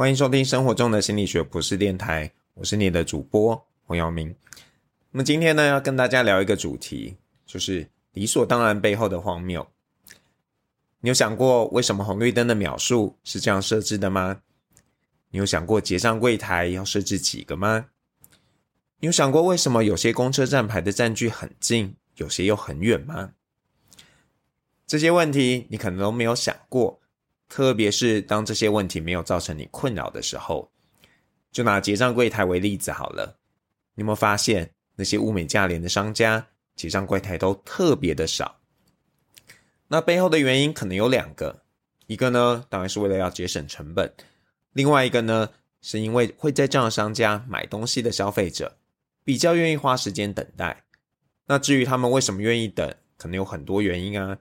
欢迎收听生活中的心理学博士电台，我是你的主播洪耀明。那么今天呢，要跟大家聊一个主题，就是理所当然背后的荒谬。你有想过为什么红绿灯的秒数是这样设置的吗？你有想过结账柜台要设置几个吗？你有想过为什么有些公车站牌的站距很近，有些又很远吗？这些问题你可能都没有想过，特别是当这些问题没有造成你困扰的时候。就拿结账柜台为例子好了，你有没有发现？那些物美价廉的商家，结账柜台都特别的少。那背后的原因可能有两个，一个呢，当然是为了要节省成本；另外一个呢，是因为会在这样的商家买东西的消费者比较愿意花时间等待。那至于他们为什么愿意等，可能有很多原因啊。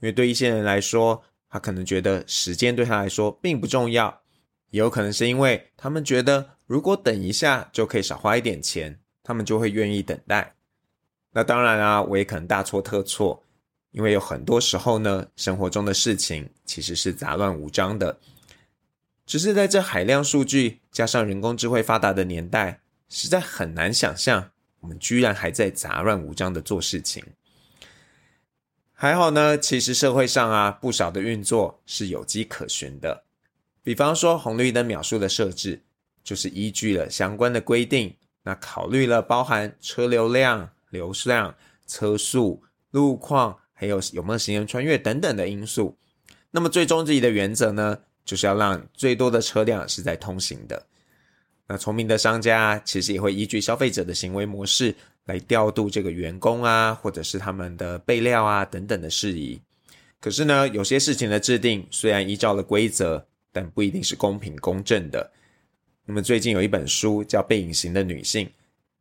因为对一些人来说，他可能觉得时间对他来说并不重要，也有可能是因为他们觉得如果等一下就可以少花一点钱。他们就会愿意等待。那当然啊，我也可能大错特错，因为有很多时候呢，生活中的事情其实是杂乱无章的。只是在这海量数据加上人工智慧发达的年代，实在很难想象我们居然还在杂乱无章的做事情。还好呢，其实社会上啊，不少的运作是有迹可循的。比方说红绿灯秒数的设置，就是依据了相关的规定。那考虑了包含车流量、流量、车速、路况，还有有没有行人穿越等等的因素。那么最终自己的原则呢，就是要让最多的车辆是在通行的。那聪明的商家其实也会依据消费者的行为模式来调度这个员工啊，或者是他们的备料啊等等的事宜。可是呢，有些事情的制定虽然依照了规则，但不一定是公平公正的。那么最近有一本书叫《被隐形的女性》，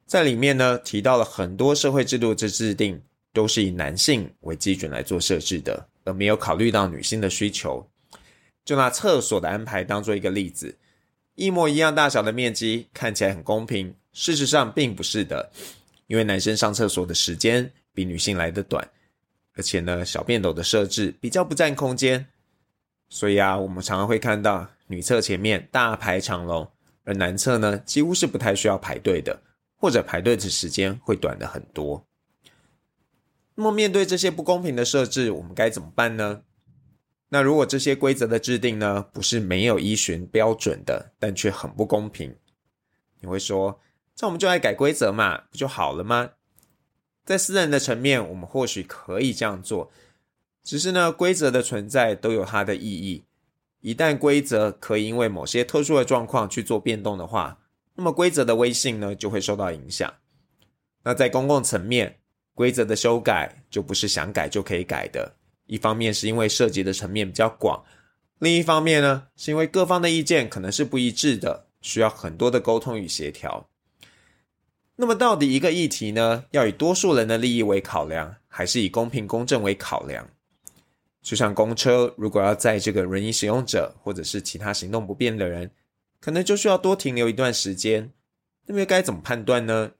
在里面呢提到了很多社会制度之制定都是以男性为基准来做设置的，而没有考虑到女性的需求。就拿厕所的安排当做一个例子，一模一样大小的面积看起来很公平，事实上并不是的，因为男生上厕所的时间比女性来得短，而且呢小便斗的设置比较不占空间，所以啊我们常常会看到女厕前面大排长龙。而男厕呢，几乎是不太需要排队的，或者排队的时间会短的很多。那么面对这些不公平的设置，我们该怎么办呢？那如果这些规则的制定呢，不是没有依循标准的，但却很不公平，你会说，这我们就来改规则嘛，不就好了吗？在私人的层面，我们或许可以这样做，只是呢，规则的存在都有它的意义。一旦规则可以因为某些特殊的状况去做变动的话，那么规则的威信呢就会受到影响。那在公共层面，规则的修改就不是想改就可以改的。一方面是因为涉及的层面比较广，另一方面呢是因为各方的意见可能是不一致的，需要很多的沟通与协调。那么到底一个议题呢，要以多数人的利益为考量，还是以公平公正为考量？就像公车，如果要载这个轮椅使用者或者是其他行动不便的人，可能就需要多停留一段时间。那么该怎么判断呢？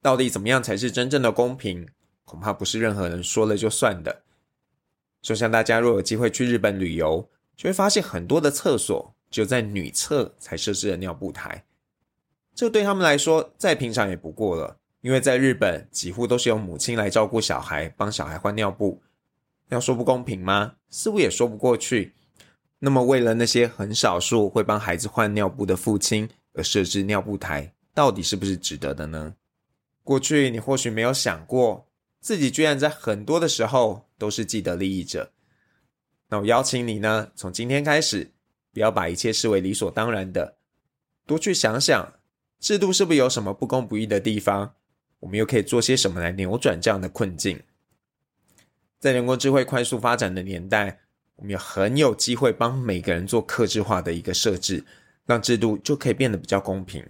到底怎么样才是真正的公平？恐怕不是任何人说了就算的。就像大家若有机会去日本旅游，就会发现很多的厕所只有在女厕才设置了尿布台。这对他们来说再平常也不过了，因为在日本几乎都是由母亲来照顾小孩，帮小孩换尿布。要说不公平吗？似乎也说不过去。那么，为了那些很少数会帮孩子换尿布的父亲而设置尿布台，到底是不是值得的呢？过去你或许没有想过，自己居然在很多的时候都是既得利益者。那我邀请你呢，从今天开始，不要把一切视为理所当然的，多去想想，制度是不是有什么不公不义的地方？我们又可以做些什么来扭转这样的困境？在人工智慧快速发展的年代，我们也很有机会帮每个人做克制化的一个设置，让制度就可以变得比较公平。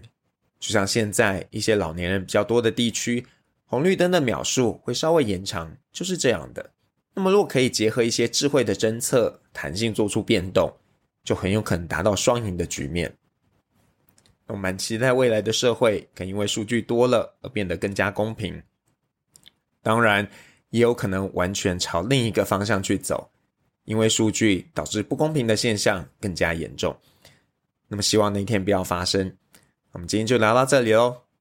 就像现在一些老年人比较多的地区，红绿灯的秒数会稍微延长，就是这样的。那么，如果可以结合一些智慧的侦测，弹性做出变动，就很有可能达到双赢的局面。我蛮期待未来的社会，可因为数据多了而变得更加公平。当然。也有可能完全朝另一个方向去走，因为数据导致不公平的现象更加严重。那么希望那一天不要发生。我们今天就聊到这里喽。